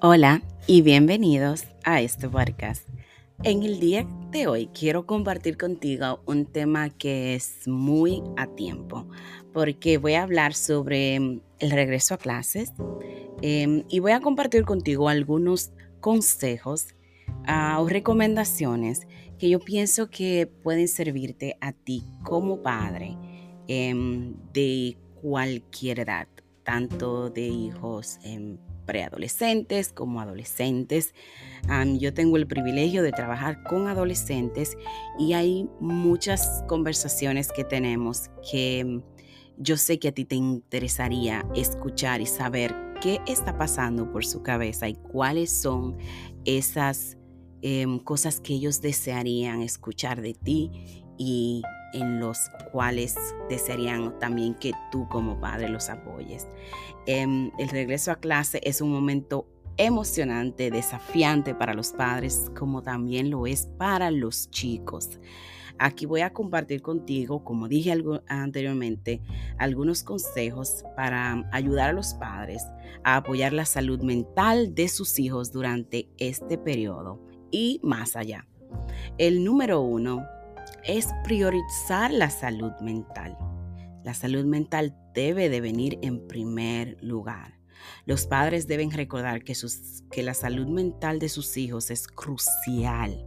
Hola y bienvenidos a este podcast. En el día de hoy quiero compartir contigo un tema que es muy a tiempo, porque voy a hablar sobre el regreso a clases em, y voy a compartir contigo algunos consejos ah, o recomendaciones que yo pienso que pueden servirte a ti como padre em, de cualquier edad, tanto de hijos en preadolescentes como adolescentes. yo tengo el privilegio de trabajar con adolescentes y hay muchas conversaciones que tenemos que mm, yo sé que a ti te interesaría escuchar y saber qué está pasando por su cabeza y cuáles son esas em, cosas que ellos desearían escuchar de ti y en los cuales desearían también que tú como padre los apoyes. Em, el regreso a clase es un momento emocionante, desafiante para los padres, como también lo es para los chicos. Aquí voy a compartir contigo, como dije anteriormente, algunos consejos para ayudar a los padres a apoyar la salud mental de sus hijos durante este periodo y más allá. El número uno es priorizar la salud mental. La salud mental debe de venir en primer lugar. Los padres deben recordar que, que la salud mental de sus hijos es crucial.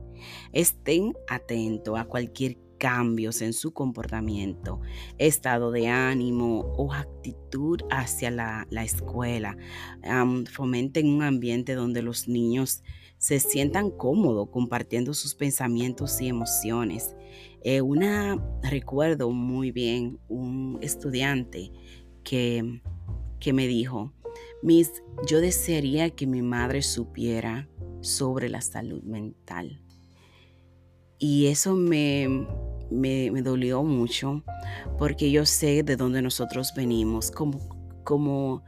Estén atentos a cualquier cambios en su comportamiento, estado de ánimo o actitud hacia la, escuela. fomenten un ambiente donde los niños se sientan cómodos compartiendo sus pensamientos y emociones. Eh, una, recuerdo muy bien un estudiante que, que me dijo, Miss, yo desearía que mi madre supiera sobre la salud mental. Y eso me, me, dolió mucho porque yo sé de dónde nosotros venimos. Como, como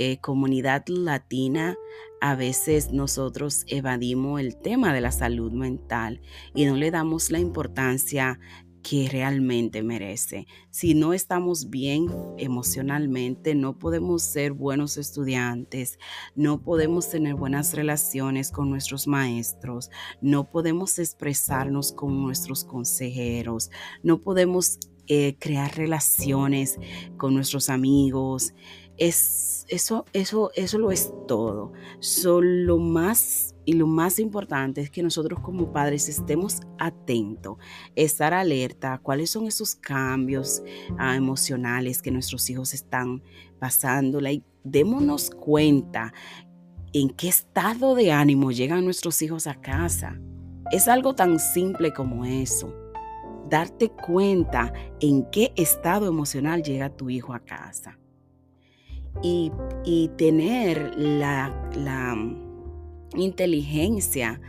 eh, comunidad latina, a veces nosotros evadimos el tema de la salud mental y no le damos la importancia que realmente merece. Si no estamos bien emocionalmente, no podemos ser buenos estudiantes, no podemos tener buenas relaciones con nuestros maestros, no podemos expresarnos con nuestros consejeros, no podemos eh, crear relaciones con nuestros amigos. Es, eso, eso, eso lo es todo. lo más y lo más importante es que nosotros como padres estemos atentos, estar alerta a cuáles son esos cambios ah, emocionales que nuestros hijos están pasando y démonos cuenta en qué estado de ánimo llegan nuestros hijos a casa. Es algo tan simple como eso. Darte cuenta en qué estado emocional llega tu hijo a casa. Y, tener la, la inteligencia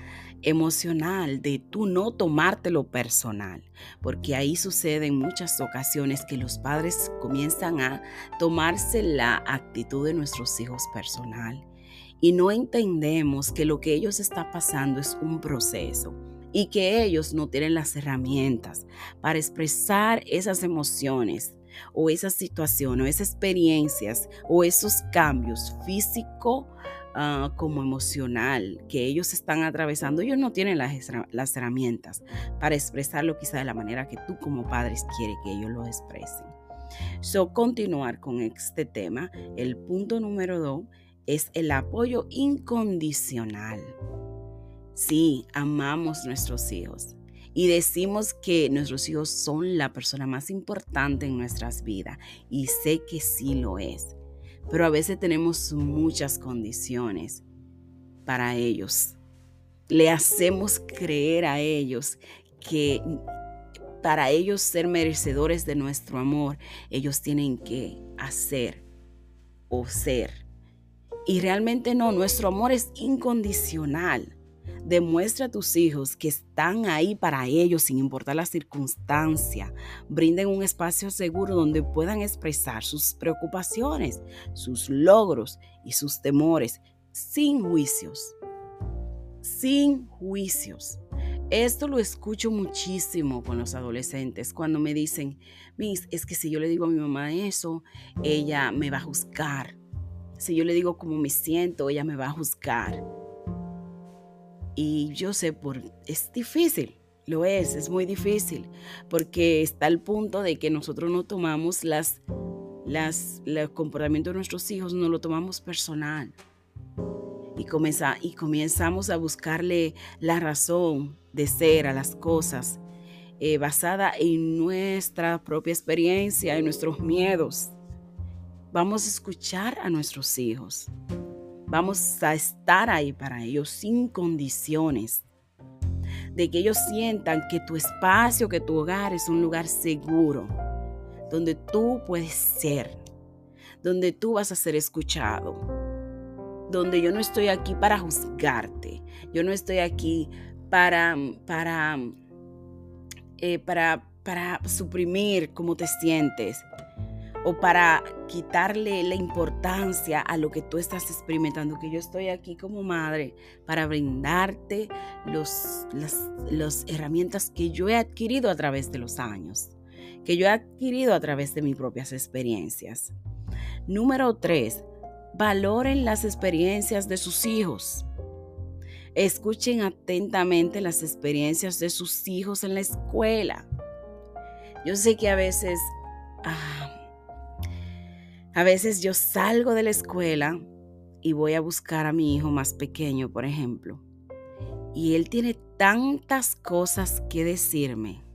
emocional de tú no tomártelo personal, porque ahí sucede en muchas ocasiones que los padres comienzan a tomarse la actitud de nuestros hijos personal. Y no entendemos que lo que ellos está pasando es un proceso y que ellos no tienen las herramientas para expresar esas emociones o esas situaciones o esas experiencias o esos cambios físico ah, como emocional que ellos están atravesando, ellos no tienen las, las herramientas para expresarlo quizá de la manera que tú como padres quieres que ellos lo expresen. So, continuar con este tema, el punto número dos es el apoyo incondicional. Sí, amamos nuestros hijos, y decimos que nuestros hijos son la persona más importante en nuestras vidas y sé que sí lo es, pero a veces tenemos muchas condiciones para ellos. Le hacemos creer a ellos que para ellos ser merecedores de nuestro amor, ellos tienen que hacer o ser. Y realmente no, nuestro amor es incondicional. Demuestra a tus hijos que están ahí para ellos sin importar la circunstancia. Brinden un espacio seguro donde puedan expresar sus preocupaciones, sus logros y sus temores sin juicios. Sin juicios. Esto lo escucho muchísimo con los adolescentes cuando me dicen, Miss, es que si yo le digo a mi mamá eso, ella me va a juzgar si yo le digo cómo me siento, ella me va a juzgar. Y yo sé, por, es difícil, lo es, es muy difícil, porque está el punto de que nosotros no tomamos las, las, el comportamiento de nuestros hijos, no lo tomamos personal. Y, comienza, y comenzamos a buscarle la razón de ser a las cosas, eh, basada en nuestra propia experiencia, en nuestros miedos. Vamos a escuchar a nuestros hijos. Vamos a estar ahí para ellos sin condiciones. De que ellos sientan que tu espacio, que tu hogar es un lugar seguro, donde tú puedes ser, donde tú vas a ser escuchado, donde yo no estoy aquí para juzgarte, yo no estoy aquí para, para, eh, para, para suprimir cómo te sientes, o para quitarle la importancia a lo que tú estás experimentando, que yo estoy aquí como madre para brindarte los, las, herramientas que yo he adquirido a través de los años, que yo he adquirido a través de mis propias experiencias. Número tres, valoren las experiencias de sus hijos. Escuchen atentamente las experiencias de sus hijos en la escuela. Yo sé que a veces ah, a veces yo salgo de la escuela y voy a buscar a mi hijo más pequeño, por ejemplo, y él tiene tantas cosas que decirme.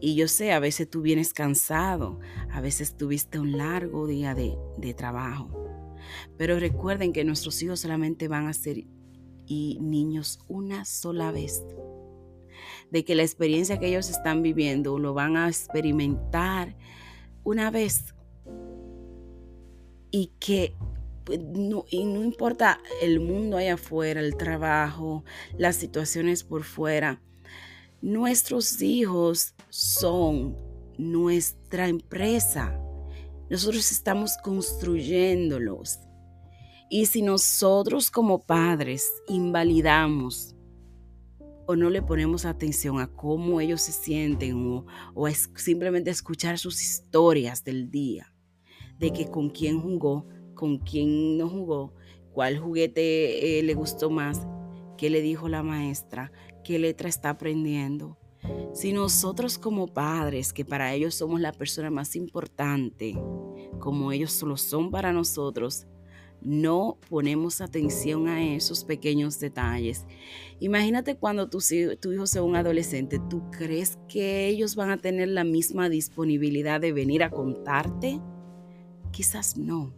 Y yo sé, a veces tú vienes cansado, a veces tuviste un largo día de, de trabajo. Pero recuerden que nuestros hijos solamente van a ser y niños una sola vez. De que la experiencia que ellos están viviendo lo van a experimentar una vez y que pues, no, importa el mundo allá afuera, el trabajo, las situaciones por fuera, nuestros hijos son nuestra empresa. Nosotros estamos construyéndolos. Y si nosotros como padres invalidamos o no le ponemos atención a cómo ellos se sienten o simplemente escuchar sus historias del día, de que con quién jugó, con quién no jugó, cuál juguete eh, le gustó más, qué le dijo la maestra, qué letra está aprendiendo. Si nosotros como padres, que para ellos somos la persona más importante, como ellos solo son para nosotros, no ponemos atención a esos pequeños detalles. Imagínate cuando tu, tu, hijo sea un adolescente, ¿tú crees que ellos van a tener la misma disponibilidad de venir a contarte? Quizás no.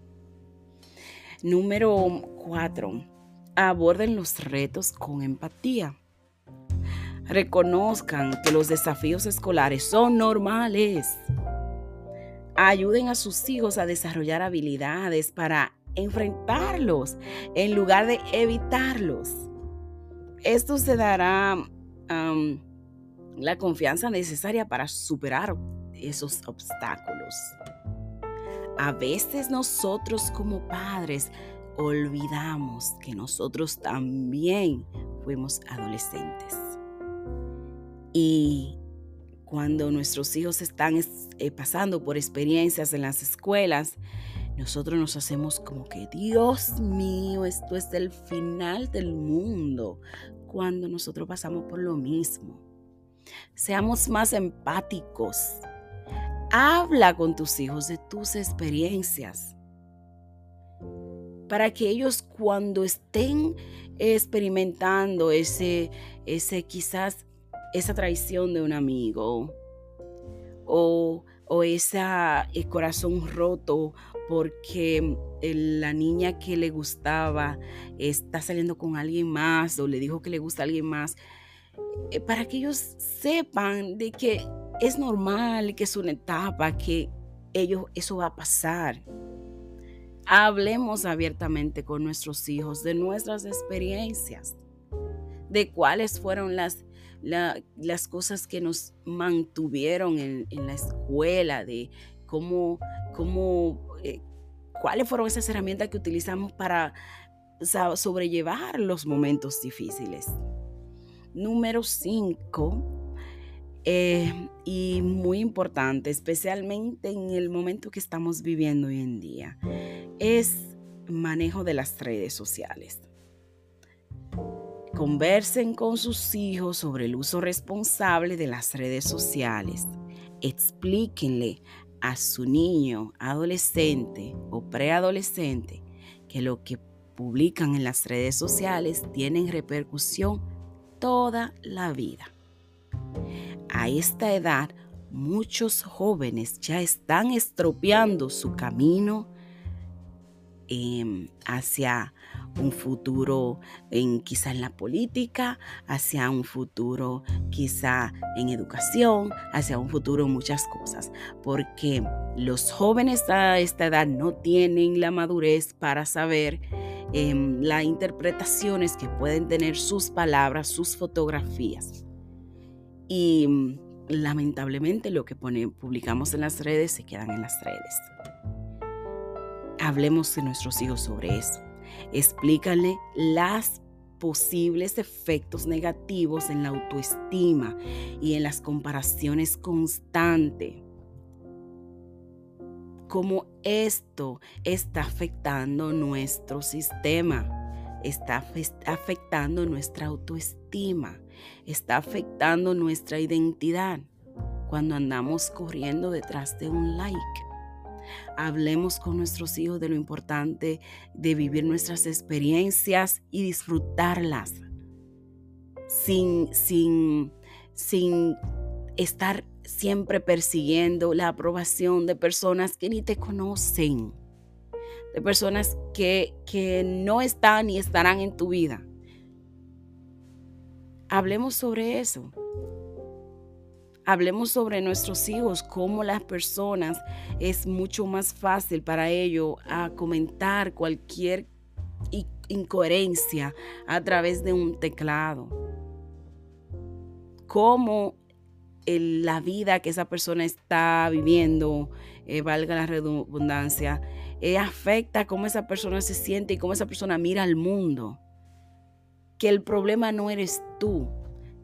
Número cuatro, aborden los retos con empatía. Reconozcan que los desafíos escolares son normales. Ayuden a sus hijos a desarrollar habilidades para enfrentarlos en lugar de evitarlos. Esto se dará la confianza necesaria para superar esos obstáculos. A veces nosotros como padres olvidamos que nosotros también fuimos adolescentes. Y cuando nuestros hijos están eh, pasando por experiencias en las escuelas, nosotros nos hacemos como que, Dios mío, esto es el final del mundo, cuando nosotros pasamos por lo mismo. Seamos más empáticos, Habla con tus hijos de tus experiencias. Para que ellos cuando estén experimentando ese, ese quizás esa traición de un amigo o, o ese corazón roto porque la niña que le gustaba está saliendo con alguien más o le dijo que le gusta a alguien más, eh, para que ellos sepan de que es normal, que es una etapa, que ellos, eso va a pasar. Hablemos abiertamente con nuestros hijos de nuestras experiencias, de cuáles fueron las, las cosas que nos mantuvieron en, la escuela, de cómo, cómo eh, cuáles fueron esas herramientas que utilizamos para sobrellevar los momentos difíciles. Número 5 eh, y muy importante, especialmente en el momento que estamos viviendo hoy en día, es manejo de las redes sociales. Conversen con sus hijos sobre el uso responsable de las redes sociales. Explíquenle a su niño, adolescente o preadolescente que lo que publican en las redes sociales tienen repercusión toda la vida. A esta edad, muchos jóvenes ya están estropeando su camino em, hacia un futuro quizá en la política, hacia un futuro quizá en educación, hacia un futuro en muchas cosas, porque los jóvenes a esta edad no tienen la madurez para saber em, las interpretaciones que pueden tener sus palabras, sus fotografías. Y mm, lamentablemente lo que publicamos en las redes se quedan en las redes. Hablemos de nuestros hijos sobre eso. Explícale las posibles efectos negativos en la autoestima y en las comparaciones constantes. Cómo esto está afectando nuestro sistema, está afectando nuestra autoestima, está afectando nuestra identidad cuando andamos corriendo detrás de un like. Hablemos con nuestros hijos de lo importante de vivir nuestras experiencias y disfrutarlas sin, sin, sin estar siempre persiguiendo la aprobación de personas que ni te conocen, de personas que, que no están ni estarán en tu vida. Hablemos sobre eso. Hablemos sobre nuestros hijos, cómo las personas es mucho más fácil para ellos a comentar cualquier incoherencia a través de un teclado. Cómo la vida que esa persona está viviendo, eh, valga la redundancia, eh, afecta cómo esa persona se siente y cómo esa persona mira al mundo. Que el problema no eres tú,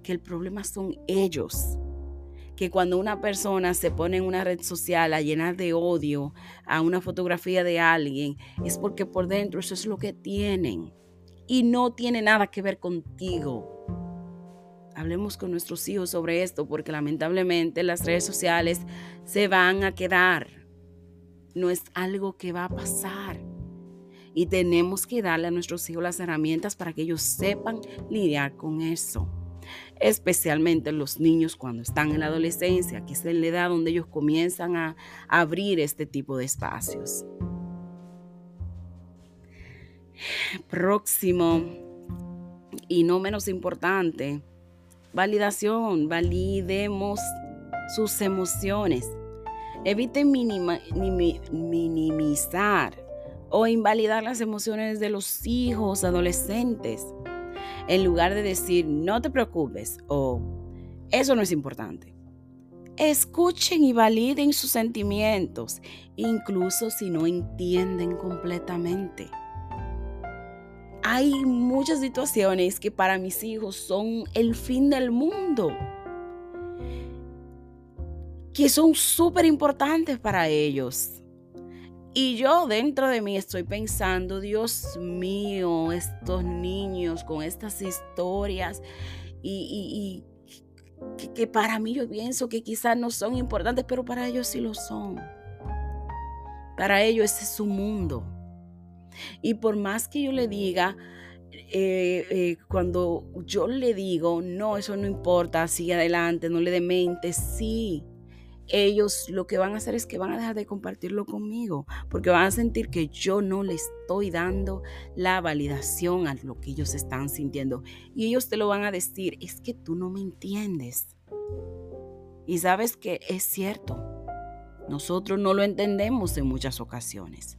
que el problema son ellos que cuando una persona se pone en una red social a llenar de odio a una fotografía de alguien, es porque por dentro eso es lo que tienen y no tiene nada que ver contigo. Hablemos con nuestros hijos sobre esto porque lamentablemente las redes sociales se van a quedar. No es algo que va a pasar. Y tenemos que darle a nuestros hijos las herramientas para que ellos sepan lidiar con eso especialmente los niños cuando están en la adolescencia, que es la edad donde ellos comienzan a abrir este tipo de espacios. Próximo y no menos importante, validación, validemos sus emociones. Eviten minimizar o invalidar las emociones de los hijos adolescentes en lugar de decir no te preocupes o eso no es importante. Escuchen y validen sus sentimientos, incluso si no entienden completamente. Hay muchas situaciones que para mis hijos son el fin del mundo, que son súper importantes para ellos. Y yo dentro de mí estoy pensando, Dios mío, estos niños con estas historias y, que, para mí yo pienso que quizás no son importantes, pero para ellos sí lo son. Para ellos ese es su mundo. Y por más que yo le diga, eh, eh, cuando yo le digo, no, eso no importa, sigue adelante, no le demente, sí, ellos lo que van a hacer es que van a dejar de compartirlo conmigo, porque van a sentir que yo no le estoy dando la validación a lo que ellos están sintiendo. Y ellos te lo van a decir, es que tú no me entiendes. Y sabes que es cierto, nosotros no lo entendemos en muchas ocasiones.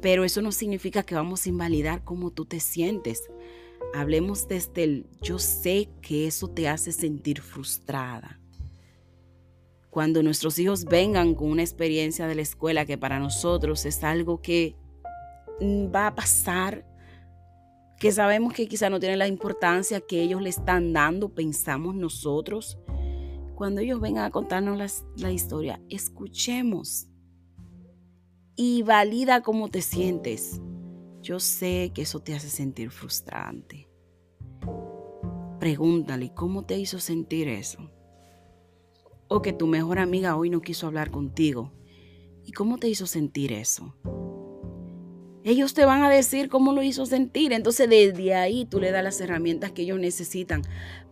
Pero eso no significa que vamos a invalidar cómo tú te sientes. Hablemos desde el yo sé que eso te hace sentir frustrada cuando nuestros hijos vengan con una experiencia de la escuela que para nosotros es algo que mm, va a pasar, que sabemos que quizá no tiene la importancia que ellos le están dando, pensamos nosotros. Cuando ellos vengan a contarnos la historia, escuchemos. y valida cómo te sientes. Yo sé que eso te hace sentir frustrante. Pregúntale cómo te hizo sentir eso. O que tu mejor amiga hoy no quiso hablar contigo. ¿Y cómo te hizo sentir eso? Ellos te van a decir cómo lo hizo sentir. Entonces desde ahí tú le das las herramientas que ellos necesitan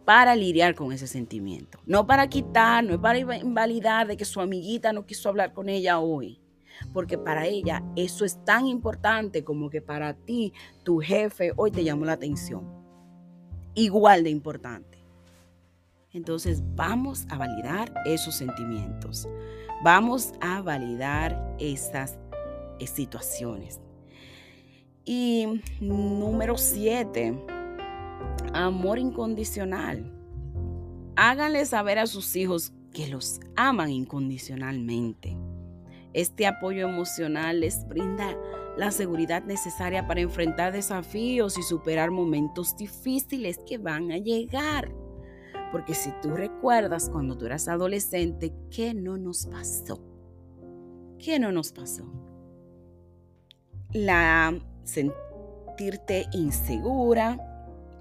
para lidiar con ese sentimiento. No para quitar, no es para invalidar de que su amiguita no quiso hablar con ella hoy. Porque para ella eso es tan importante como que para ti tu jefe hoy te llamó la atención. Igual de importante. Entonces vamos a validar esos sentimientos. Vamos a validar esas eh, situaciones. Y número siete, amor incondicional. Háganle saber a sus hijos que los aman incondicionalmente. Este apoyo emocional les brinda la seguridad necesaria para enfrentar desafíos y superar momentos difíciles que van a llegar. Porque si tú recuerdas cuando tú eras adolescente, ¿qué no nos pasó? ¿Qué no nos pasó? La sentirte insegura,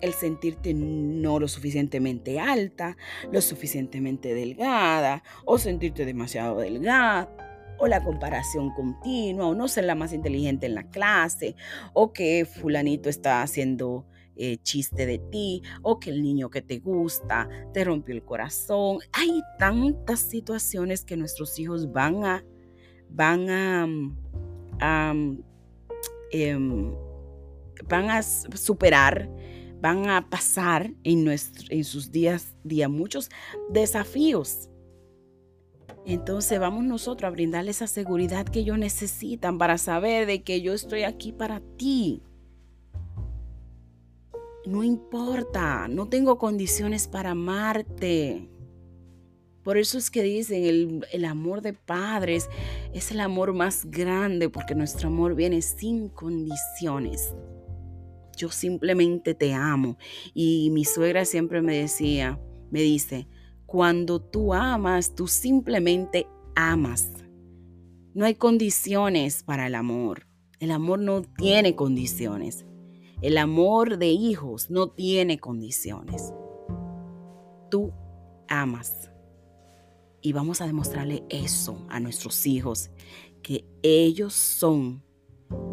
el sentirte no lo suficientemente alta, lo suficientemente delgada, o sentirte demasiado delgada, o la comparación continua, o no ser la más inteligente en la clase, o que fulanito está haciendo eh, chiste de ti, o que el niño que te gusta te rompió el corazón. Hay tantas situaciones que nuestros hijos van a, van a, a Em, van a superar, van a pasar en, en sus días, día muchos desafíos. Entonces vamos nosotros a brindarles esa seguridad que ellos necesitan para saber de que yo estoy aquí para ti. No importa, no tengo condiciones para amarte. Por eso es que dicen, el, el, amor de padres es el amor más grande porque nuestro amor viene sin condiciones. Yo simplemente te amo. Y mi suegra siempre me decía, me dice, cuando tú amas, tú simplemente amas. No hay condiciones para el amor. El amor no tiene condiciones. El amor de hijos no tiene condiciones. Tú amas. Y vamos a demostrarle eso a nuestros hijos, que ellos son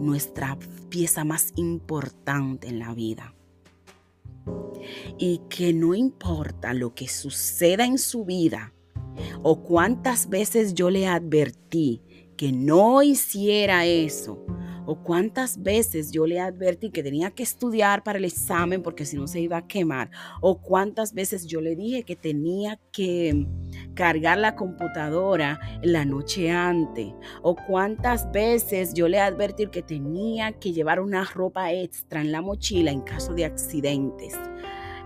nuestra pieza más importante en la vida. Y que no importa lo que suceda en su vida o cuántas veces yo le advertí que no hiciera eso o cuántas veces yo le advertí que tenía que estudiar para el examen porque si no se iba a quemar. O cuántas veces yo le dije que tenía que cargar la computadora la noche antes. O cuántas veces yo le advertí que tenía que llevar una ropa extra en la mochila en caso de accidentes.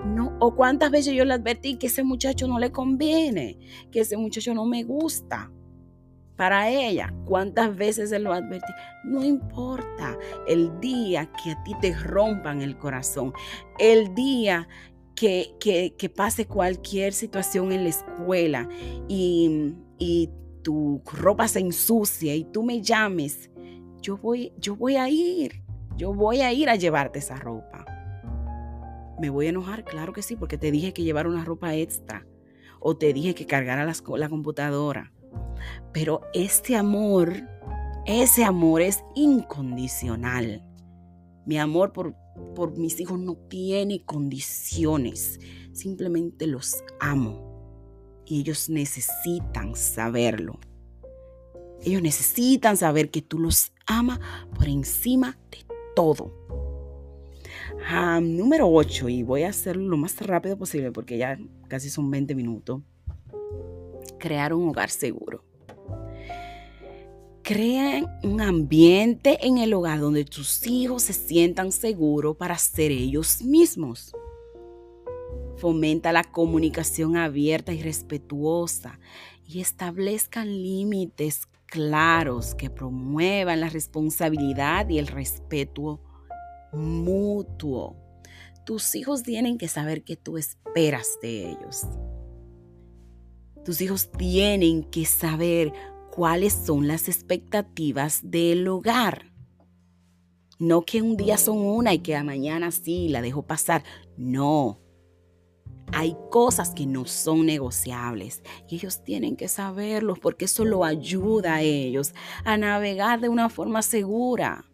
No, o cuántas veces yo le advertí que ese muchacho no le conviene, que ese muchacho no me gusta para ella. ¿Cuántas veces se lo advertí? No importa el día que a ti te rompan el corazón, el día que, que, pase cualquier situación en la escuela y, y, tu ropa se ensucia y tú me llames, yo voy, yo voy a ir, yo voy a ir a llevarte esa ropa. ¿Me voy a enojar? Claro que sí, porque te dije que llevar una ropa extra o te dije que cargara la computadora pero este amor, ese amor es incondicional. Mi amor por, por mis hijos no tiene condiciones. Simplemente los amo. Y ellos necesitan saberlo. Ellos necesitan saber que tú los amas por encima de todo. Ah, número 8, y voy a hacerlo lo más rápido posible porque ya casi son 20 minutos. Crear un hogar seguro. Crea un ambiente en el hogar donde tus hijos se sientan seguros para ser ellos mismos. Fomenta la comunicación abierta y respetuosa y establezcan límites claros que promuevan la responsabilidad y el respeto mutuo. Tus hijos tienen que saber que tú esperas de ellos. Tus hijos tienen que saber cuáles son las expectativas del hogar. No que un día son una y que a mañana sí la dejo pasar. No. Hay cosas que no son negociables y ellos tienen que saberlos porque eso lo ayuda a ellos a navegar de una forma segura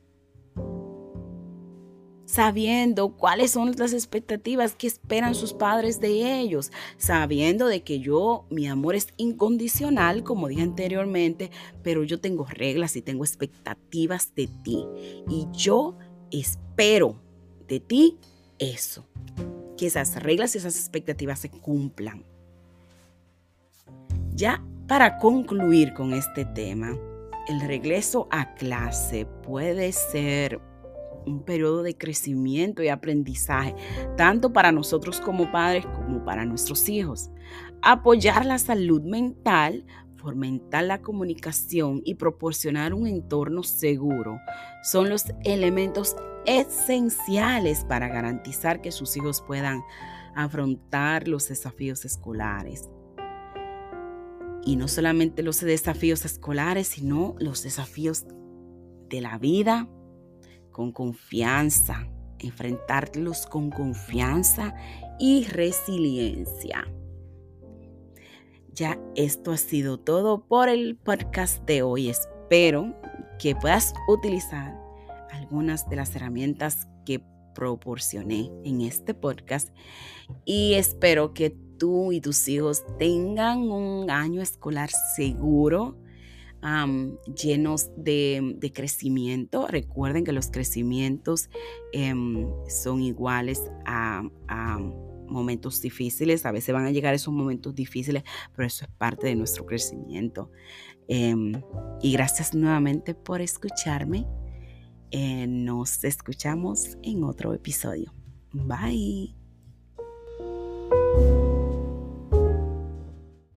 sabiendo cuáles son las expectativas que esperan sus padres de ellos, sabiendo de que yo, mi amor es incondicional, como dije anteriormente, pero yo tengo reglas y tengo expectativas de ti. Y yo espero de ti eso, que esas reglas y esas expectativas se cumplan. Ya para concluir con este tema, el regreso a clase puede ser un periodo de crecimiento y aprendizaje, tanto para nosotros como padres como para nuestros hijos. Apoyar la salud mental, fomentar la comunicación y proporcionar un entorno seguro son los elementos esenciales para garantizar que sus hijos puedan afrontar los desafíos escolares. Y no solamente los desafíos escolares, sino los desafíos de la vida, con confianza, enfrentarlos con confianza y resiliencia. Ya esto ha sido todo por el podcast de hoy. Espero que puedas utilizar algunas de las herramientas que proporcioné en este podcast y espero que tú y tus hijos tengan un año escolar seguro, llenos de, crecimiento. Recuerden que los crecimientos em, son iguales a, momentos difíciles. A veces van a llegar esos momentos difíciles, pero eso es parte de nuestro crecimiento. Em, y gracias nuevamente por escucharme. Eh, nos escuchamos en otro episodio. Bye.